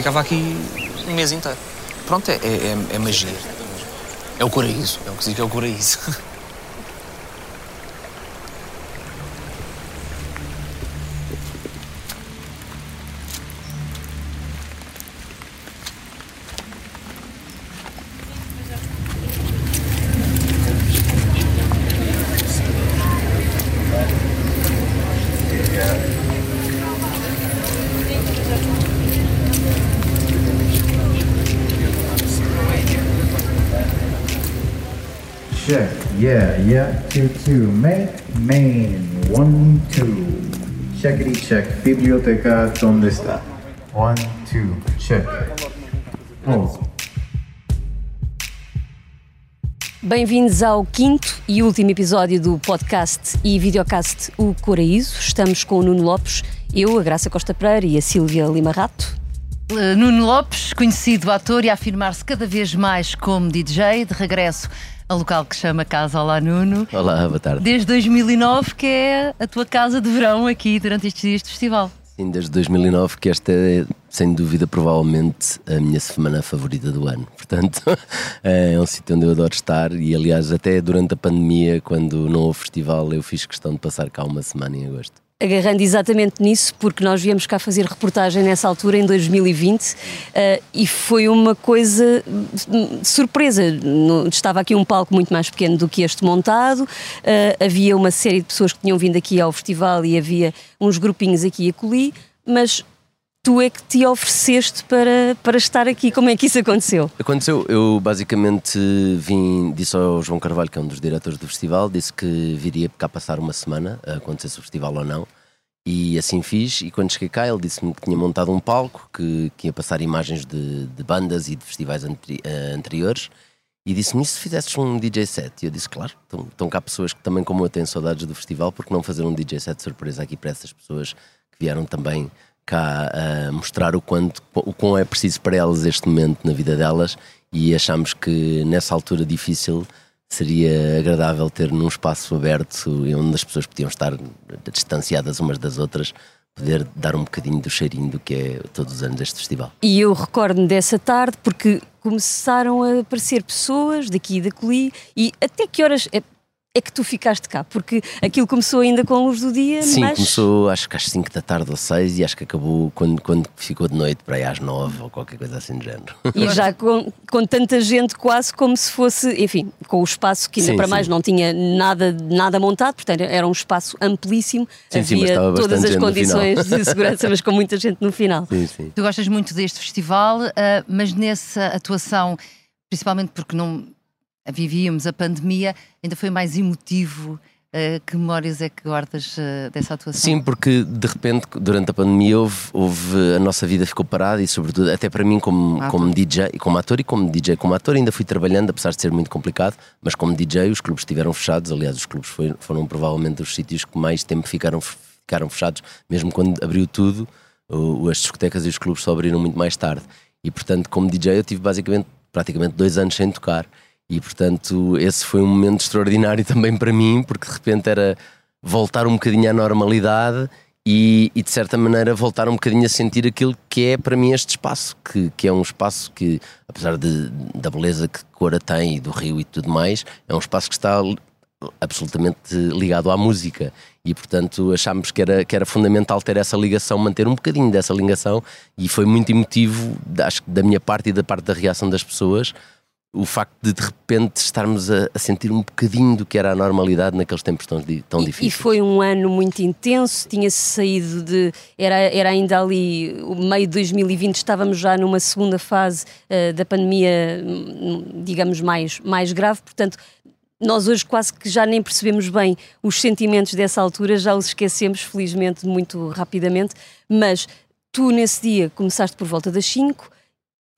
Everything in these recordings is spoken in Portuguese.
ficava aqui um mês inteiro. Pronto, é, é, é magia. É o coraíso, é o que se diz que é o coraíso. Check. Yeah, yeah. Two, two. Make main. One, two. Checkity check. Biblioteca, ¿dónde está? One, two. Check. Oh. Bem-vindos ao quinto e último episódio do podcast e videocast O Coraíso. Estamos com o Nuno Lopes, eu, a Graça Costa Pereira e a Sílvia Lima Rato. Uh, Nuno Lopes, conhecido ator e a afirmar-se cada vez mais como DJ, de regresso ao local que chama Casa Olá Nuno. Olá, boa tarde. Desde 2009, que é a tua casa de verão aqui durante estes dias de festival. Sim, desde 2009 que esta é, sem dúvida, provavelmente a minha semana favorita do ano. Portanto, é um sítio onde eu adoro estar e, aliás, até durante a pandemia, quando não houve festival, eu fiz questão de passar cá uma semana em agosto. Agarrando exatamente nisso, porque nós viemos cá fazer reportagem nessa altura, em 2020, uh, e foi uma coisa hum, surpresa. No, estava aqui um palco muito mais pequeno do que este montado, uh, havia uma série de pessoas que tinham vindo aqui ao festival e havia uns grupinhos aqui e acolhi, mas tu é que te ofereceste para, para estar aqui. Como é que isso aconteceu? Aconteceu, eu basicamente vim, disse ao João Carvalho, que é um dos diretores do festival, disse que viria cá passar uma semana, a acontecesse o festival ou não. E assim fiz, e quando cheguei cá ele disse-me que tinha montado um palco, que, que ia passar imagens de, de bandas e de festivais anteri uh, anteriores, e disse-me, e se fizesses um DJ set? E eu disse, claro, estão, estão cá pessoas que também como eu têm saudades do festival, porque não fazer um DJ set de surpresa aqui para essas pessoas que vieram também cá a mostrar o quanto o quão é preciso para elas este momento na vida delas e achamos que nessa altura difícil seria agradável ter num espaço aberto onde as pessoas podiam estar distanciadas umas das outras poder dar um bocadinho do cheirinho do que é todos os anos este festival. E eu recordo-me dessa tarde porque começaram a aparecer pessoas daqui e daqui e até que horas é que tu ficaste cá? Porque aquilo começou ainda com a luz do dia, Sim, mas... começou acho que às 5 da tarde ou 6 e acho que acabou quando, quando ficou de noite para aí às 9 ou qualquer coisa assim do género. E já com, com tanta gente quase como se fosse, enfim, com o espaço que ainda Sim, para sim. mais não tinha nada, nada montado, portanto era um espaço amplíssimo, Sim, sim, mas havia estava todas as condições de segurança, mas com muita gente no final. Sim, sim. Tu gostas muito deste festival, uh, mas nessa atuação, principalmente porque não vivíamos a pandemia, ainda foi mais emotivo. Uh, que memórias é que guardas uh, dessa atuação? Sim, porque de repente, durante a pandemia, houve, houve- a nossa vida ficou parada e, sobretudo, até para mim, como, Ator. como DJ, como ator e como DJ, como ator, ainda fui trabalhando, apesar de ser muito complicado, mas como DJ, os clubes estiveram fechados. Aliás, os clubes foi- foram provavelmente os sítios que mais tempo ficaram, ficaram fechados, mesmo quando abriu tudo, as discotecas e os clubes só abriram muito mais tarde. E, portanto, como DJ, eu tive basicamente praticamente dois anos sem tocar. E portanto, esse foi um momento extraordinário também para mim, porque de repente era voltar um bocadinho à normalidade e, e, de certa maneira voltar um bocadinho a sentir aquilo que é para mim este espaço, que, que é um espaço que, apesar de, da beleza que Cora tem e do rio e tudo mais, é um espaço que está absolutamente ligado à música. E portanto achámos que era, que era fundamental ter essa ligação, manter um bocadinho dessa ligação e foi muito emotivo, acho que da minha parte e da parte da reação das pessoas, o facto de de repente estarmos a, a sentir um bocadinho do que era a normalidade naqueles tempos tão, tão E- difíceis. E foi um ano muito intenso, tinha-se saído de. Era, era ainda ali, o meio de 2020, estávamos já numa segunda fase eh, da pandemia, hum, digamos, mais, mais grave, portanto. Nós hoje quase que já nem percebemos bem os sentimentos dessa altura, já os esquecemos, felizmente, muito rapidamente. Mas tu, nesse dia, começaste por volta das 5,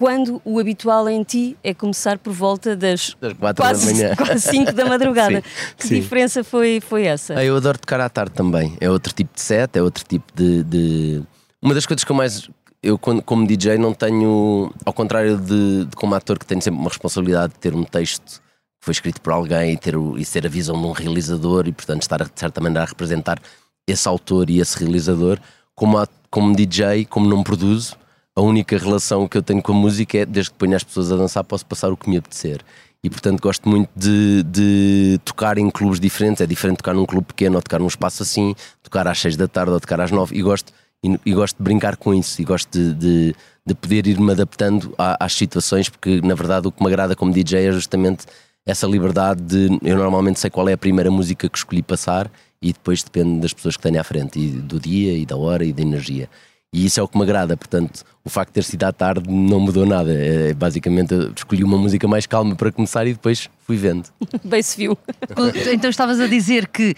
quando o habitual em ti é começar por volta das Das quatro quase, da manhã. quase 5 da madrugada. Sim, que sim. diferença foi, foi essa? Ah, eu adoro tocar à tarde também. É outro tipo de set, é outro tipo de. de- Uma das coisas que eu mais. Eu, como DJ, não tenho. Ao contrário de, de como ator, que tenho sempre uma responsabilidade de ter um texto que foi escrito por alguém e ter, o- e ser a visão de um realizador e, portanto, estar a- de certa maneira a representar esse autor e esse realizador. Como, a- como DJ, como não produzo, a única relação que eu tenho com a música é desde que ponho as pessoas a dançar, posso passar o que me apetecer. E portanto gosto muito de, de tocar em clubes diferentes. É diferente tocar num clube pequeno ou tocar num espaço assim, tocar às 6 da tarde ou tocar às 9. E gosto, e, e gosto de brincar com isso e gosto de, de, de poder ir-me adaptando às situações, porque na verdade o que me agrada como DJ é justamente essa liberdade de eu normalmente sei qual é a primeira música que escolhi passar e depois depende das pessoas que tenho à frente e do dia e da hora e da energia. E isso é o que me agrada, portanto, o facto de ter sido à tarde não mudou nada. É, basicamente, eu escolhi uma música mais calma para começar e depois fui vendo. Bem se viu. Então estavas a dizer que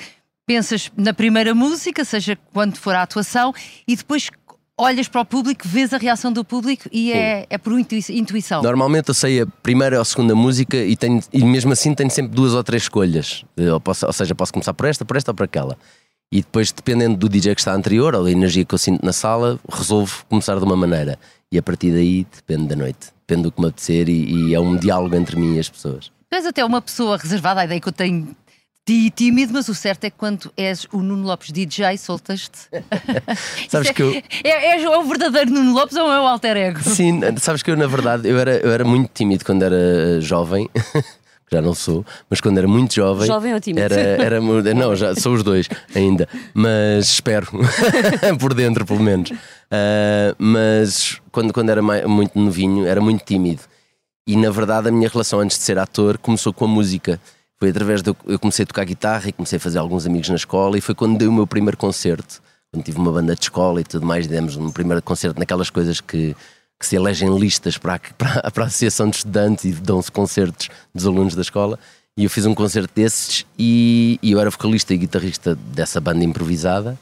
pensas na primeira música, seja quando for a atuação, e depois olhas para o público, vês a reação do público e é, é por intuição. Normalmente eu sei a primeira ou a segunda música e, tenho, e mesmo assim tenho sempre duas ou três escolhas. Ou, posso, ou seja, posso começar por esta, por esta ou por aquela. E depois, dependendo do DJ que está anterior ou da energia que eu sinto na sala, resolvo começar de uma maneira. E a partir daí depende da noite, depende do que me apetecer e, e é um diálogo entre mim e as pessoas. Tu és até uma pessoa reservada, a ideia que eu tenho ti tímido, mas o certo é que quando és o Nuno Lopes DJ, soltas-te. sabes que eu... é, és o verdadeiro Nuno Lopes ou é o alter ego? Sim, sabes que eu, na verdade, eu era, eu era muito tímido quando era jovem. já não sou, mas quando era muito jovem. Jovem ou tímido? Era, era, não, já sou os dois ainda, mas espero, por dentro pelo menos. Uh, mas quando, quando era mais, muito novinho, era muito tímido. E na verdade, a minha relação antes de ser ator começou com a música. Foi através de. Eu comecei a tocar guitarra e comecei a fazer alguns amigos na escola, e foi quando dei o meu primeiro concerto. Quando tive uma banda de escola e tudo mais, demos um primeiro concerto naquelas coisas que que se elegem listas para a, para, para a Associação de Estudantes e dão-se concertos dos alunos da escola. E eu fiz um concerto desses e, e eu era vocalista e guitarrista dessa banda improvisada.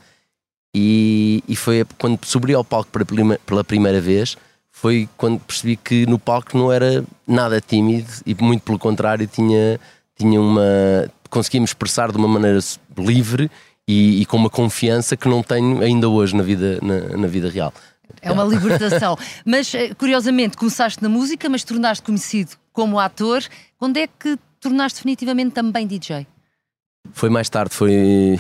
E, e foi quando subi ao palco pela primeira, pela primeira vez, foi quando percebi que no palco não era nada tímido e muito pelo contrário tinha, tinha uma conseguia me expressar de uma maneira livre e, e, com uma confiança que não tenho ainda hoje na vida, na, na vida real. É uma libertação. mas, eh, curiosamente, começaste na música, mas tornaste conhecido como ator. Quando é que tornaste definitivamente também DJ? Foi mais tarde, foi.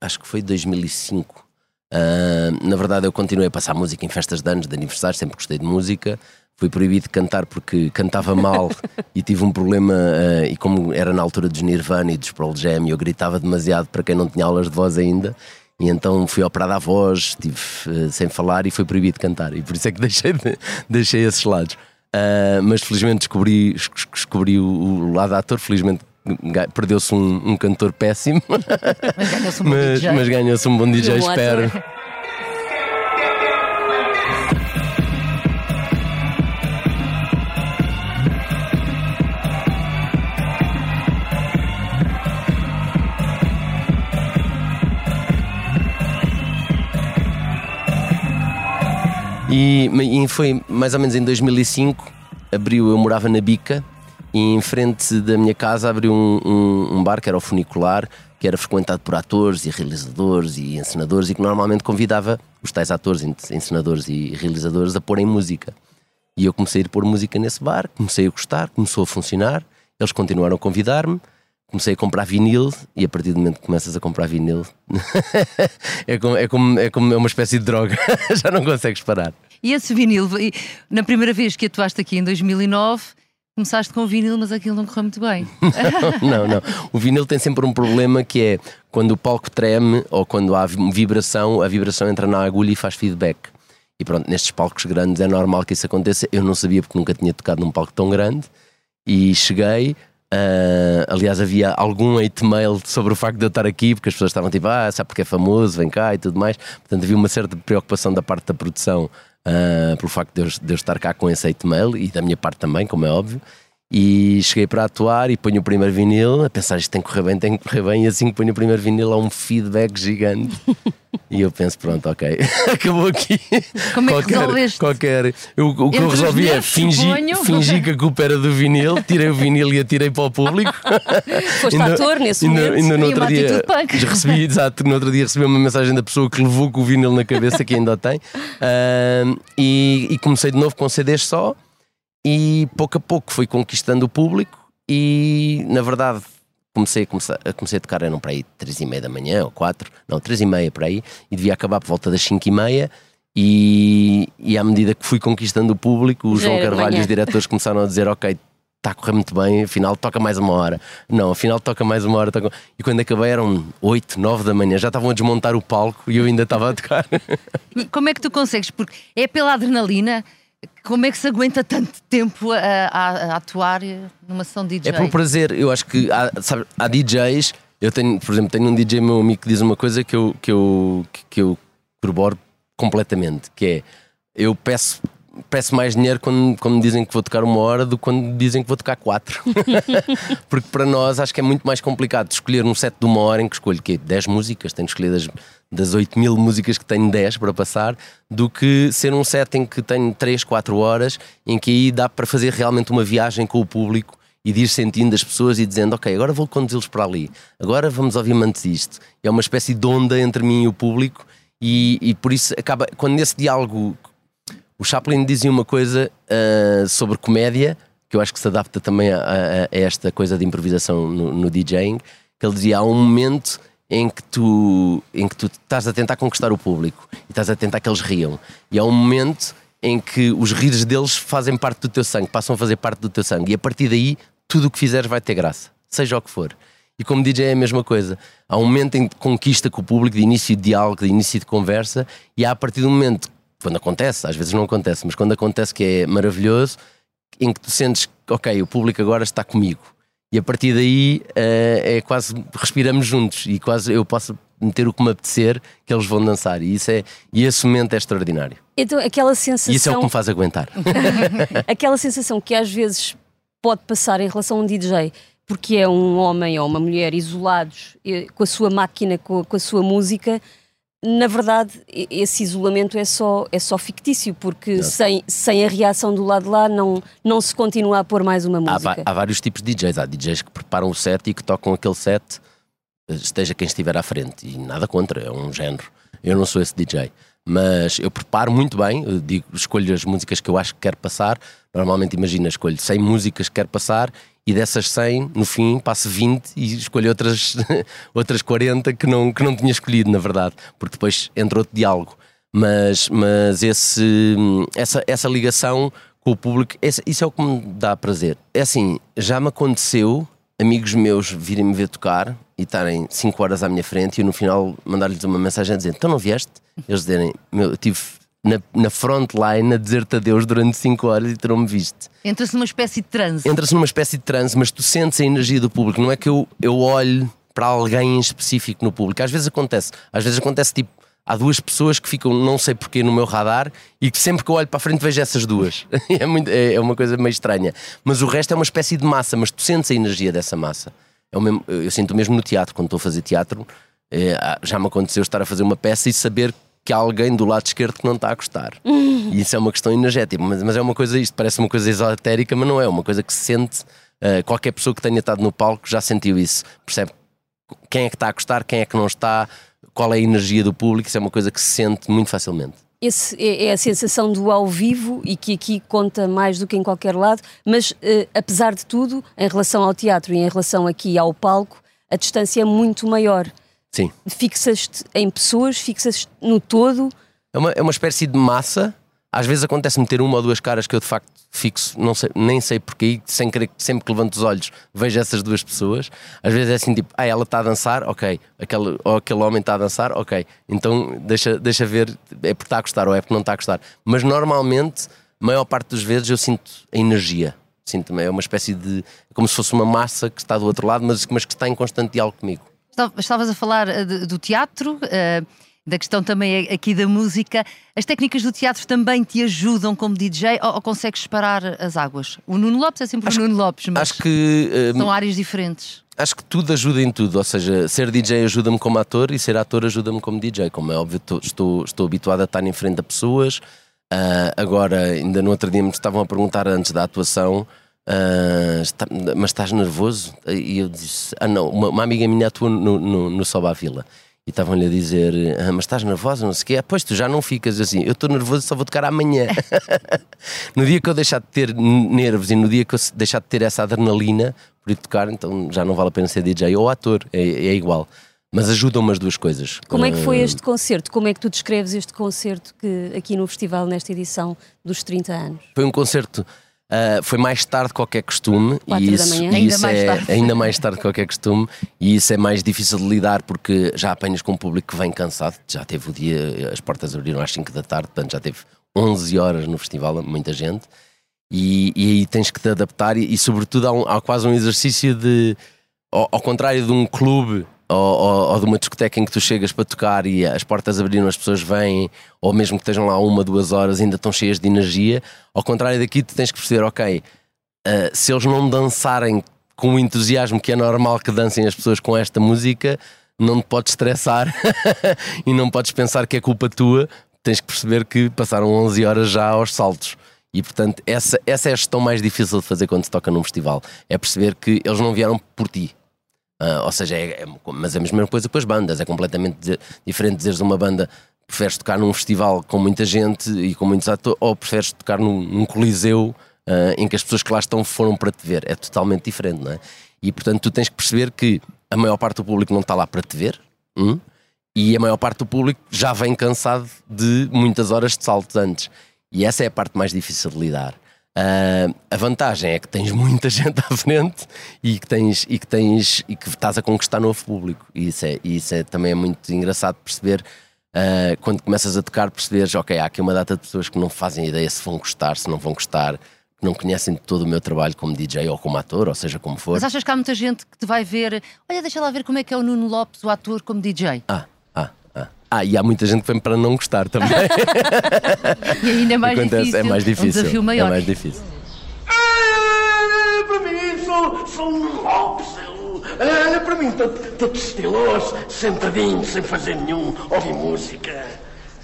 Acho que foi 2005. Uh, ah, na verdade, eu continuei a passar música em festas de anos, de aniversário, sempre gostei de música. Fui proibido de cantar porque cantava mal e tive um problema. Uh, e como era na altura dos Nirvana e dos Pearl Jam, eu gritava demasiado para quem não tinha aulas de voz ainda. E então fui operado à voz, estive uh, sem falar e foi proibido de cantar. E por isso é que deixei, de, deixei esses lados. Uh, mas felizmente descobri, descobri o, lado ator, felizmente perdeu-se um, um, cantor péssimo. Mas ganhou-se um bom mas. Mas um bom DJ, espero. E, e, foi mais ou menos em 2005, abriu, eu morava na Bica, e em frente da minha casa abriu um, um, um, bar que era o Funicular, que era frequentado por atores e realizadores e encenadores e que normalmente convidava os tais atores, encenadores e realizadores a porem música. E eu comecei a ir pôr música nesse bar, comecei a gostar, começou a funcionar, eles continuaram a convidar-me comecei a comprar vinil e a partir do momento que começas a comprar vinil é, como, é, como, é como é uma espécie de droga, já não consegues parar. E esse vinil, na primeira vez que atuaste aqui em 2009, começaste com o vinil, mas aquilo não correu muito bem. não, não. O vinil tem sempre um problema que é quando o palco treme ou quando há vibração, a vibração entra na agulha e faz feedback. E pronto, nestes palcos grandes é normal que isso aconteça. Eu não sabia porque nunca tinha tocado num palco tão grande e cheguei Uh, aliás, havia algum hate mail sobre o facto de eu estar aqui, porque as pessoas estavam tipo, ah, sabe porque é famoso, vem cá e tudo mais. Portanto, havia uma certa preocupação da parte da produção uh, pelo facto de eu, de eu, estar cá com esse hate mail e da minha parte também, como é óbvio. E cheguei para atuar e ponho o primeiro vinil, a pensar isto tem que correr bem, tem que correr bem, e assim que ponho o primeiro vinil há um feedback gigante. e eu penso, pronto, ok, acabou aqui. Como é que resolveste? Qualquer, eu, o que eu resolvi é fingir, fingi que a culpa era do vinil, tirei o vinil e atirei para o público. Foste ainda, ator nesse ainda, momento. Ainda no outro dia recebi, exato, no outro dia recebi uma mensagem da pessoa que levou com o vinil na cabeça, que ainda tem, uh, e, e comecei de novo com CDs só e pouco a pouco fui conquistando o público e na verdade comecei a, começar, a, comecei a tocar eram para aí três e meia da manhã ou quatro, não, três e meia para aí e devia acabar por volta das cinco e meia E, e à medida que fui conquistando o público, o Já João Carvalho e os diretores começaram a dizer: Ok, está a correr muito bem, afinal toca mais uma hora. Não, afinal toca mais uma hora. toca- E quando acabei eram 8, 9 da manhã, já estavam a desmontar o palco e eu ainda estava a tocar. Como é que tu consegues? Porque é pela adrenalina. Como é que se aguenta tanto tempo a, a- a atuar numa sessão de DJ? É por prazer. Eu acho que há, sabe, há DJs. Eu tenho, por exemplo, tenho um DJ meu amigo que diz uma coisa que eu, que eu, que- eu corroboro completamente, que é eu peço, peço mais dinheiro quando, quando me dizem que vou tocar uma hora do que quando me dizem que vou tocar quatro. Porque para nós acho que é muito mais complicado escolher um set de uma hora em que escolho quê? 10 músicas, tenho que escolher das, das 8 mil músicas que tenho 10 para passar, do que ser um set em que tenho 3, 4 horas, em que aí dá para fazer realmente uma viagem com o público e de ir sentindo as pessoas e dizendo, ok, agora vou conduzi-los para ali, agora vamos ouvir antes isto. É uma espécie de onda entre mim e o público e, e por isso acaba, quando nesse diálogo o Chaplin dizia uma coisa ah, sobre comédia, que eu acho que se adapta também a, a- a esta coisa de improvisação no, no DJing, que ele dizia: há um momento em que, tu, em que tu estás a tentar conquistar o público e estás a tentar que eles riam, e há um momento em que os risos deles fazem parte do teu sangue, passam a fazer parte do teu sangue, e a partir daí tudo o que fizeres vai ter graça, seja o que for. E como DJ é a mesma coisa. Há um momento em que conquista com o público, de início de diálogo, de início de conversa, e há a partir do momento, quando acontece, às vezes não acontece, mas quando acontece que é maravilhoso, em que tu sentes ok, o público agora está comigo. E a partir daí eh, é quase respiramos juntos e quase eu posso meter o que me apetecer que eles vão dançar. E, isso é, e esse momento é extraordinário. Então, aquela sensação. E isso é o que me faz aguentar. aquela sensação que às vezes pode passar em relação a um DJ, porque é um homem ou uma mulher isolados eh, com a sua máquina, com a sua música, na verdade esse isolamento é só, é só fictício, porque sem, sem a reação do lado de lá não, não se continua a pôr mais uma Há, música. va- há vários tipos de DJs. Há DJs que preparam o set e que tocam aquele set, eh, esteja quem estiver à frente. E nada contra, é um género. Eu não sou esse DJ. Mas eu preparo muito bem, digo, escolho as músicas que eu acho que quero passar. Normalmente, imagina, escolho 100 músicas que quero passar e dessas 100, no fim, passo 20 e escolho outras, outras 40 que não, que não tinha escolhido, na verdade, porque depois entra outro diálogo. Mas, mas esse, essa, essa ligação com o público, esse- isso é o que me dá prazer. É assim, já me aconteceu amigos meus virem-me ver tocar e estarem 5 horas à minha frente e eu no final mandar-lhes uma mensagem a dizer: Então não vieste? Eles dizerem: Meu, eu estive na, na frontline a dizer-te adeus durante 5 horas e terão-me visto. Entra-se numa espécie de transe. Entras numa espécie de transe, mas tu sentes a energia do público. Não é que eu, eu olhe para alguém em específico no público. Às vezes acontece. Às vezes acontece tipo. Há duas pessoas que ficam, não sei porquê, no meu radar e que sempre que eu olho para a frente vejo essas duas. é, muito- é- é uma coisa meio estranha. Mas o resto é uma espécie de massa, mas tu sentes a energia dessa massa. É mesmo- eu, sinto mesmo no teatro, quando estou a fazer teatro, é, já me aconteceu estar a fazer uma peça e saber que há alguém do lado esquerdo que não está a gostar. E isso é uma questão energética, mas, mas é uma coisa, isto parece uma coisa esotérica, mas não é, é uma coisa que se sente. eh, qualquer pessoa que tenha estado no palco já sentiu isso, percebe quem é que está a gostar, quem é que não está, qual é a energia do público, isso é uma coisa que se sente muito facilmente. Esse é, é a sensação do ao vivo e que aqui conta mais do que em qualquer lado, mas eh, apesar de tudo, em relação ao teatro e em relação aqui ao palco, a distância é muito maior. Sim. Fixas-te em pessoas, fixas-te no todo. É uma, é uma espécie de massa. Às vezes acontece-me ter uma ou duas caras que eu de facto fixo, não sei, nem sei porquê, sem querer, sempre que levanto os olhos vejo essas duas pessoas. Às vezes é assim tipo, ah, ela está a dançar, ok. Aquele, ou aquele homem está a dançar, ok. Então deixa, deixa ver, é porque está a gostar ou é porque não está a gostar. Mas normalmente, maior parte das vezes, eu sinto a energia. Sinto é uma espécie de. é como se fosse uma massa que está do outro lado, mas, mas que está em constante diálogo comigo. Estava- Estavas a falar eh, do teatro, eh, da questão também aqui da música. As técnicas do teatro também te ajudam como DJ ou, ou consegues separar as águas? O Nuno Lopes é sempre o Nuno Lopes, mas Acho que. eh, são áreas diferentes. Acho que tudo ajuda em tudo, ou seja, ser DJ ajuda-me como ator e ser ator ajuda-me como DJ. Como é óbvio, tô- estou, estou habituado a estar em frente a pessoas. Ah, agora, ainda no outro dia me estavam a perguntar antes da atuação, ah, está- mas estás nervoso? E eu disse: Ah, não, uma, uma amiga minha atua no, no, no Soba à Vila. E estavam-lhe a dizer, ah, mas estás nervosa, não sei o quê. Ah, pois tu já não ficas assim, eu estou nervoso, só vou tocar amanhã. no dia que eu deixar de ter nervos e no dia que eu deixar de ter essa adrenalina por ir tocar, então já não vale a pena ser DJ ou ator, é, é igual. mas ajudam-me as duas coisas. Como é que foi Uh, este concerto? Como é que tu descreves este concerto que aqui no festival, nesta edição dos 30 anos? Foi um concerto. Uh, foi mais tarde que qualquer costume e isso, e Ainda isso é tarde. ainda mais tarde que qualquer costume e isso é mais difícil de lidar porque já apanhas com um público que vem cansado, já teve o dia, as portas abriram às 5 da tarde, portanto já teve 11 horas no festival, muita gente, e, e aí tens que te adaptar e, e sobretudo há, um- há quase um exercício de, ao, ao contrário de um clube ou, ou- de uma discoteca em que tu chegas para tocar e as portas abriram, as pessoas vêm, ou mesmo que estejam lá uma, duas horas, ainda estão cheias de energia, ao contrário daqui tu tens que perceber, ok, Uh, se eles não dançarem com o entusiasmo que é normal que dancem as pessoas com esta música, não te podes estressar e não podes pensar que é culpa tua. Tens que perceber que passaram 11 horas já aos saltos. E portanto, essa, essa é a gestão mais difícil de fazer quando se toca num festival: é perceber que eles não vieram por ti. Ah, ou seja, é, é- mas é a mesma coisa com as bandas, é completamente di- diferente dizeres uma banda preferes tocar num festival com muita gente e com muitos atores ou preferes tocar num, num coliseu ah, em que as pessoas que lá estão foram para te ver. É totalmente diferente, não é? E portanto tu tens que perceber que a maior parte do público não está lá para te ver hum? e a maior parte do público já vem cansado de muitas horas de saltos antes. E essa é a parte mais difícil de lidar. Ah, a vantagem é que tens muita gente à frente e que tens e que tens e que estás a conquistar novo público. E isso é, e isso é também é muito engraçado perceber ah, quando começas a tocar, perceberes, ok, há aqui uma data de pessoas que não fazem ideia se vão gostar, se não vão gostar, que não conhecem todo o meu trabalho como DJ ou como ator, ou seja, como for. Mas achas que há muita gente que te vai ver, olha, deixa lá ver como é que é o Nuno Lopes, o ator, como DJ. Ah, ah, e há muita gente que vem para não gostar também. E ainda é mais Acontece, difícil. é mais Um difícil. desafio é maior. mais difícil. Ah, para mim, sou, sou um Lopes. eu- ah, para mim, todo, estiloso, sentadinho, sem fazer nenhum, ouvir música.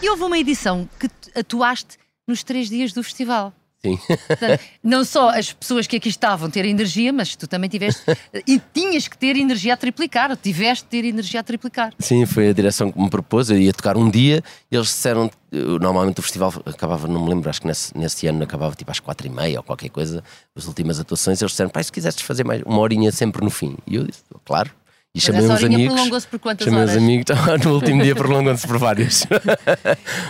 E houve uma edição que tu atuaste nos três dias do festival. Sim. Portanto, não só as pessoas que aqui estavam ter energia, mas tu também tiveste e tinhas que ter energia a triplicar, ou tiveste de ter energia a triplicar. Sim, foi a direção que me propôs. Eu ia tocar um dia e eles disseram. Normalmente o festival acabava, não me lembro, acho que nesse, nesse ano acabava tipo às quatro e meia ou qualquer coisa, as últimas atuações. Eles disseram, pai, se quisesses fazer mais uma horinha sempre no fim. E eu disse, claro. E chamei uns amigos. prolongou-se por quantas chamei horas? amigos. no último dia prolongou-se por vários.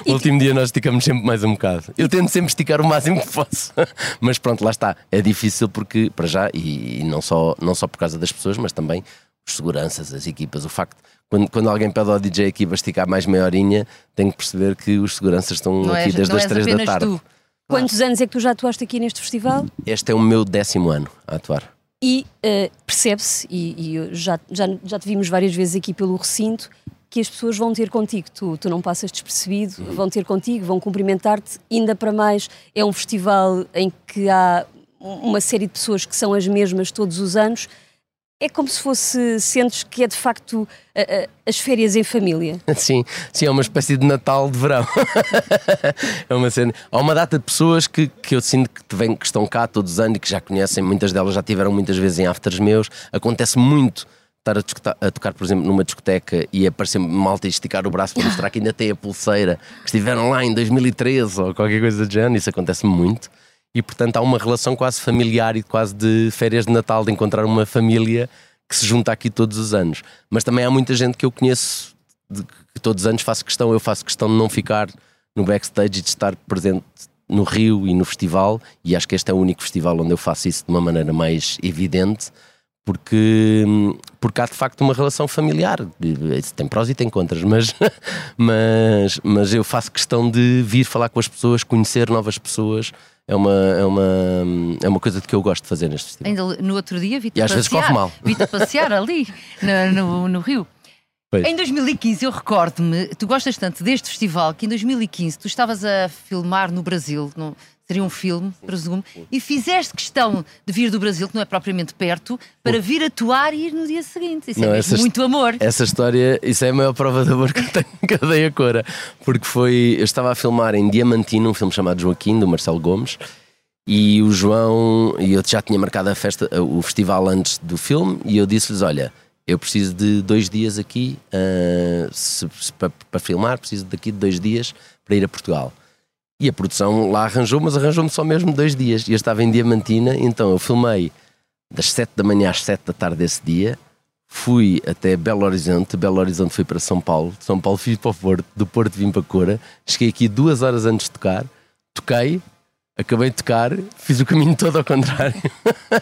no último dia nós esticamos sempre mais um bocado. Eu tento sempre esticar o máximo que posso. Mas pronto, lá está. É difícil porque, para já, e, não, só, não só por causa das pessoas, mas também os seguranças, as equipas. O facto, quando, quando alguém pede ao DJ aqui para esticar mais meia horinha, tem que perceber que os seguranças estão Não, aqui és, desde as três da tarde. tu. Quantos anos é que tu já atuaste aqui neste festival? Este é o meu décimo ano a atuar. E eh, percebe-se, e, e já, já, já te vimos várias vezes aqui pelo recinto, que as pessoas vão ter contigo. Tu, tu não passas despercebido, vão ter contigo, vão cumprimentar-te. Ainda para mais, é um festival em que há uma série de pessoas que são as mesmas todos os anos. É como se fosse, sentes que é de facto as férias em família. Sim, sim, é uma espécie de Natal de verão. é uma cena. Há uma data de pessoas que, que eu sinto que, vêm, que estão cá todos os anos e que já conhecem, muitas delas já tiveram muitas vezes em afters meus. Acontece muito estar a, a tocar, por exemplo, numa discoteca e aparecer malta e esticar o braço para mostrar que ainda tem a pulseira, que estiveram lá em 2013 ou qualquer coisa do género. Isso acontece muito. E portanto há uma relação quase familiar e quase de férias de Natal, de encontrar uma família que se junta aqui todos os anos. Mas também há muita gente que eu conheço de que todos os anos faço questão, eu faço questão de não ficar no backstage e de estar presente no Rio e no festival, e acho que este é o único festival onde eu faço isso de uma maneira mais evidente, porque, porque há de facto uma relação familiar. Tem prós e tem contras, mas, mas, mas eu faço questão de vir falar com as pessoas, conhecer novas pessoas. É uma, é uma, é uma coisa de que eu gosto de fazer neste festival. Ainda no outro dia vi-te às vezes passear, corre mal. vi-te passear ali no, no, no Rio. Pois. Em 2015, eu recordo-me, tu gostas tanto deste festival que em 2015 tu estavas a filmar no Brasil, no- seria um filme, presumo, e fizeste questão de vir do Brasil, que não é propriamente perto, para vir atuar e ir no dia seguinte. Isso Não, é essas- muito amor. Essa história, isso é a maior prova de amor que eu tenho que eu dei a cora. Porque foi. Eu estava a filmar em Diamantino, um filme chamado Joaquim, do Marcelo Gomes, e o João. E eu já tinha marcado a festa, o festival antes do filme, e eu disse-lhes: Olha, eu preciso de dois dias aqui para, para filmar, preciso daqui de dois dias para ir a Portugal. E a produção lá arranjou, mas arranjou-me só mesmo dois dias. E eu estava em Diamantina, então eu filmei das 7 da manhã às 7 da tarde desse dia. fui até Belo Horizonte, Belo Horizonte fui para São Paulo, de São Paulo fui para o Porto, do Porto vim para Cora, cheguei aqui duas horas antes de tocar, toquei, acabei de tocar, fiz o caminho todo ao contrário,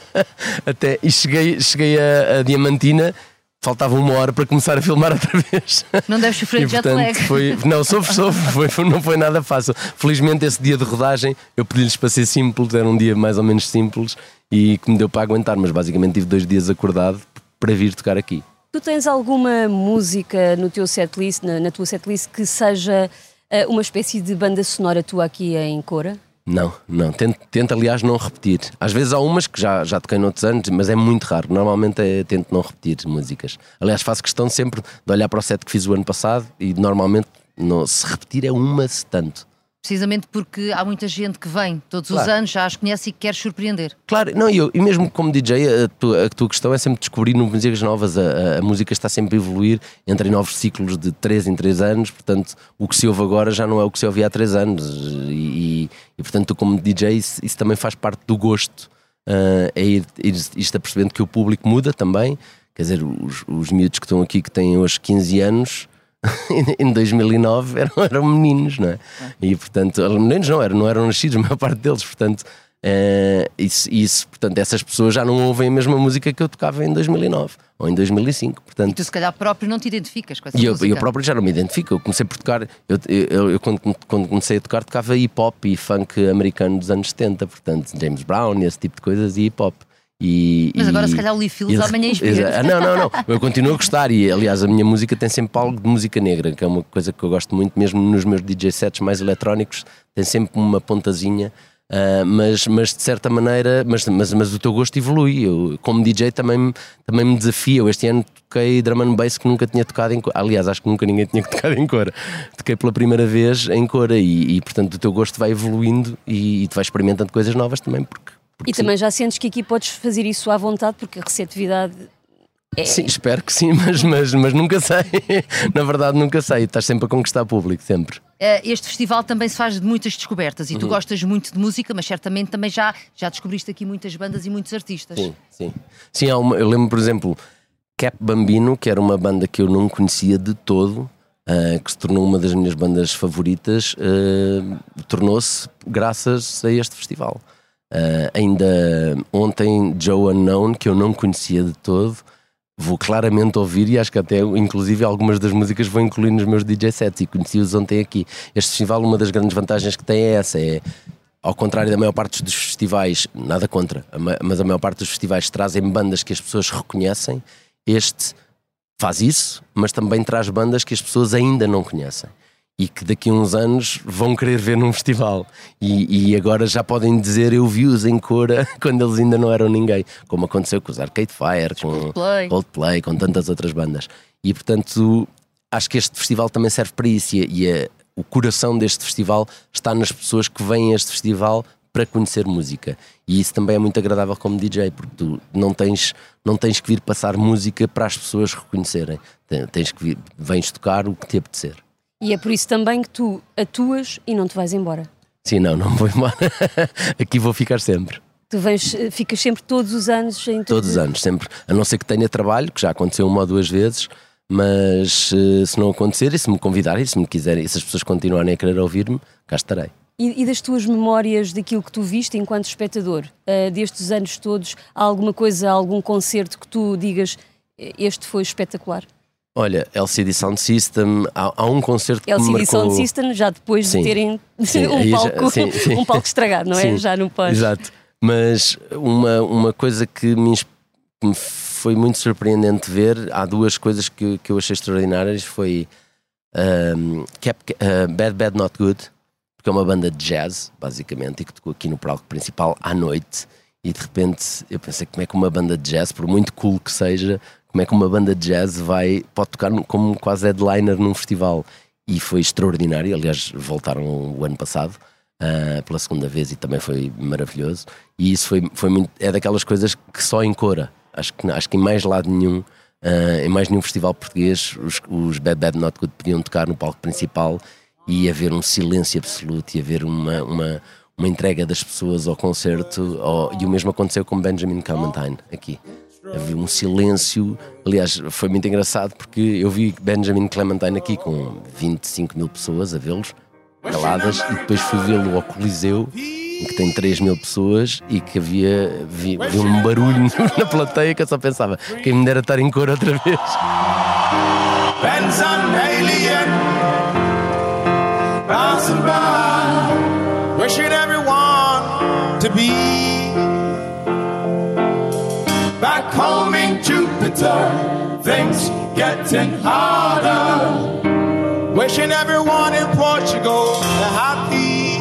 até, e cheguei, cheguei a, a Diamantina, faltava uma hora para começar a filmar outra vez. Não deves sofrer E, jet lag. Foi, não, sofro, sofro, foi, foi- não foi nada fácil. Felizmente, esse dia de rodagem, eu pedi-lhes para ser simples, era um dia mais ou menos simples e que me deu para aguentar, mas basicamente tive dois dias acordado para vir tocar aqui. Tu tens alguma música no teu setlist, na, na tua setlist, que seja eh, uma espécie de banda sonora tua aqui em Cora? Não, não. Tento, tento, aliás, não repetir. Às vezes há umas que já, já toquei noutros anos, mas é muito raro. Normalmente é, tento não repetir músicas. Aliás, faço questão sempre de olhar para o set que fiz o ano passado e normalmente não, se repetir é uma se tanto. Precisamente porque há muita gente que vem todos os Claro. anos, já as conhece e quer surpreender. Claro, não, e, eu, e mesmo como DJ, a tua, a tua questão é sempre descobrir músicas novas. A, a- a música está sempre a evoluir, entra em novos ciclos de 3 em 3 anos. Portanto, o que se ouve agora já não é o que se ouvia há 3 anos. E, e- e, portanto, tu, como DJ, isso, isso também faz parte do gosto. ah, é ir, ir, ir -se apercebendo que o público muda também. Quer dizer, os, os miúdos que estão aqui, que têm hoje 15 anos. em 2009 eram, eram meninos, não é? E portanto, meninos não eram, não eram nascidos, a maior parte deles, portanto, eh, isso, isso, portanto, essas pessoas já não ouvem a mesma música que eu tocava em 2009 ou em 2005, E portanto. tu, se calhar, próprio não te identificas com essa E eu, música. eu próprio já não me identifico. Eu comecei por tocar, eu, eu, eu quando, quando comecei a tocar, tocava hip hop e funk americano dos anos 70, portanto, James Brown, esse tipo de coisas e hip hop. E, Mas agora, e- se calhar, o Lee Fields amanhã inspira. Exa- Ah, Não, não, não. Eu continuo a gostar e, aliás, a minha música tem sempre algo de música negra, que é uma coisa que eu gosto muito, mesmo nos meus DJ sets mais eletrónicos, tem sempre uma pontazinha. ah, mas, mas de certa maneira, mas, mas, mas o teu gosto evolui. Eu, como DJ, também, me- também me desafia. Eu este ano toquei drum and bass que nunca tinha tocado em cor. Aliás, acho que nunca ninguém tinha tocado em cor. Toquei pela primeira vez em cor e, e, portanto, o teu gosto vai evoluindo e, e tu vais experimentando coisas novas também, porque. E também já sentes que aqui podes fazer isso à vontade, porque a receptividade é. Sim, espero que sim, mas, mas, mas nunca sei. Na verdade, nunca sei. Estás sempre a conquistar público, sempre. Eh, Este festival também se faz de muitas descobertas e Uhum. tu gostas muito de música, mas certamente também já, já descobriste aqui muitas bandas e muitos artistas. Sim, sim. Sim, há uma, eu lembro, por exemplo, Cap Bambino, que era uma banda que eu não conhecia de todo, ah, que se tornou uma das minhas bandas favoritas, ah, tornou-se graças a este festival. Ah, ainda ontem, Joe Unknown, que eu não conhecia de todo, vou claramente ouvir e acho que até, inclusive, algumas das músicas vou incluir nos meus DJ sets e conheci-os ontem aqui. Este festival, uma das grandes vantagens que tem é essa, é ao contrário da maior parte dos festivais, nada contra, mas a maior parte dos festivais trazem bandas que as pessoas reconhecem, este faz isso, mas também traz bandas que as pessoas ainda não conhecem e que daqui a uns anos vão querer ver num festival e, e agora já podem dizer eu vi-os em Cora quando eles ainda não eram ninguém, como aconteceu com os Arcade Fire, com Coldplay. Coldplay, com tantas outras bandas. E portanto, acho que este festival também serve para isso. E, e a- o coração deste festival está nas pessoas que vêm a este festival para conhecer música. E isso também é muito agradável como DJ, porque tu não tens, não tens que vir passar música para as pessoas reconhecerem. Te- Tens que vir, vens tocar o que te apetecer. E é por isso também que tu atuas e não te vais embora. Sim, não, não vou embora. Aqui vou ficar sempre. Tu vens, eh, ficas sempre todos os anos em Todos os anos, sempre. A não ser que tenha trabalho, que já aconteceu uma ou duas vezes, mas eh, se não acontecer, e se me convidarem, se me quiserem, e se as pessoas continuarem a querer ouvir-me, cá estarei. E, e das tuas memórias daquilo que tu viste enquanto espectador, eh, destes anos todos, há alguma coisa, algum concerto que tu digas "Eh, este foi espetacular? Olha, LCD Sound System, há, há um concerto que me LCD marcou... Sound System, já depois Sim. de terem Sim, um, aí já- palco, sim, um palco estragado, não é? Já no pós. Exato. Mas uma, uma coisa que me, me foi muito surpreendente ver, há duas coisas que, que eu achei extraordinárias, foi um, Cap- uh, Bad Bad Not Good, porque é uma banda de jazz, basicamente, e que tocou aqui no palco principal à noite, e de repente eu pensei como é que uma banda de jazz, por muito cool que seja, como é que uma banda de jazz vai, pode tocar como quase headliner num festival. E foi extraordinário, aliás, voltaram o ano passado. ah, pela segunda vez e também foi maravilhoso. E isso foi, foi muito, é daquelas coisas que só em Cora, acho que, acho que em mais lado nenhum, ah, em mais nenhum festival português, os, os Bad Bad Not Good podiam tocar no palco principal e haver um silêncio absoluto e haver uma, uma, uma entrega das pessoas ao concerto. ao- e o mesmo aconteceu com Benjamin Clementine aqui. Havia um silêncio. Aliás, foi muito engraçado porque eu vi Benjamin Clementine aqui com 25 mil pessoas a vê-los, caladas, e depois fui vê-lo ao Coliseu, que tem 3 mil pessoas, e que havia, vi, vi um barulho na plateia que eu só pensava, quem me dera estar em cor outra vez. Wishing everyone to be Jupiter. Things getting harder, wishing everyone in Portugal happy.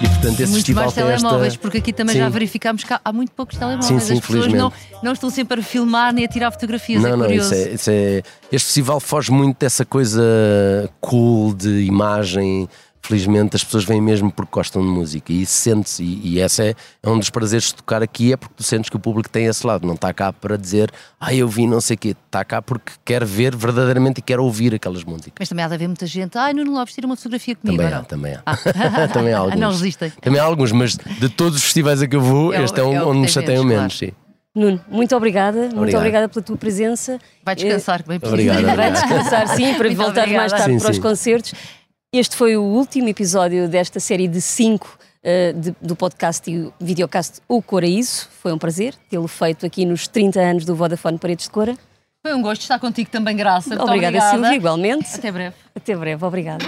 E portanto, esse Muito festival mais telemóveis, esta... porque aqui também Sim. já verificámos que há, muito poucos telemóveis. Sim, sim, As pessoas não, não estão sempre a filmar nem a tirar fotografias. Não, é não, curioso. isso é, isso é- Este festival foge muito dessa coisa cool de imagem. Felizmente as pessoas vêm mesmo porque gostam de música e isso sente-se. E, e esse é, é um dos prazeres de tocar aqui, é porque tu sentes que o público tem esse lado. Não está cá para dizer, ah, eu vi não sei o quê. Está cá porque quer ver verdadeiramente e quer ouvir aquelas músicas. Mas também há de haver muita gente. Ai, Nuno Lopes, tira uma fotografia comigo. Também há, também há. Ah. também há alguns. Não resistem. Também há alguns, mas de todos os festivais a que eu vou, É este é, um, é onde me tem chateiam menos, menos. Sim. Nuno, muito obrigada, muito Obrigado. obrigada pela tua presença. Vai descansar, que bem preciso. Obrigado. Eh, Vai descansar, sim, para Muito voltar mais obrigada. tarde Sim, para os sim. concertos. Este foi o último episódio desta série de cinco eh, de- do podcast e videocast O Coraíso. Foi um prazer tê-lo feito aqui nos 30 anos do Vodafone Paredes de Cora. Foi um gosto estar contigo também, Graça. Muito obrigada, obrigada. Silvia, igualmente. Até breve. Até breve, obrigada.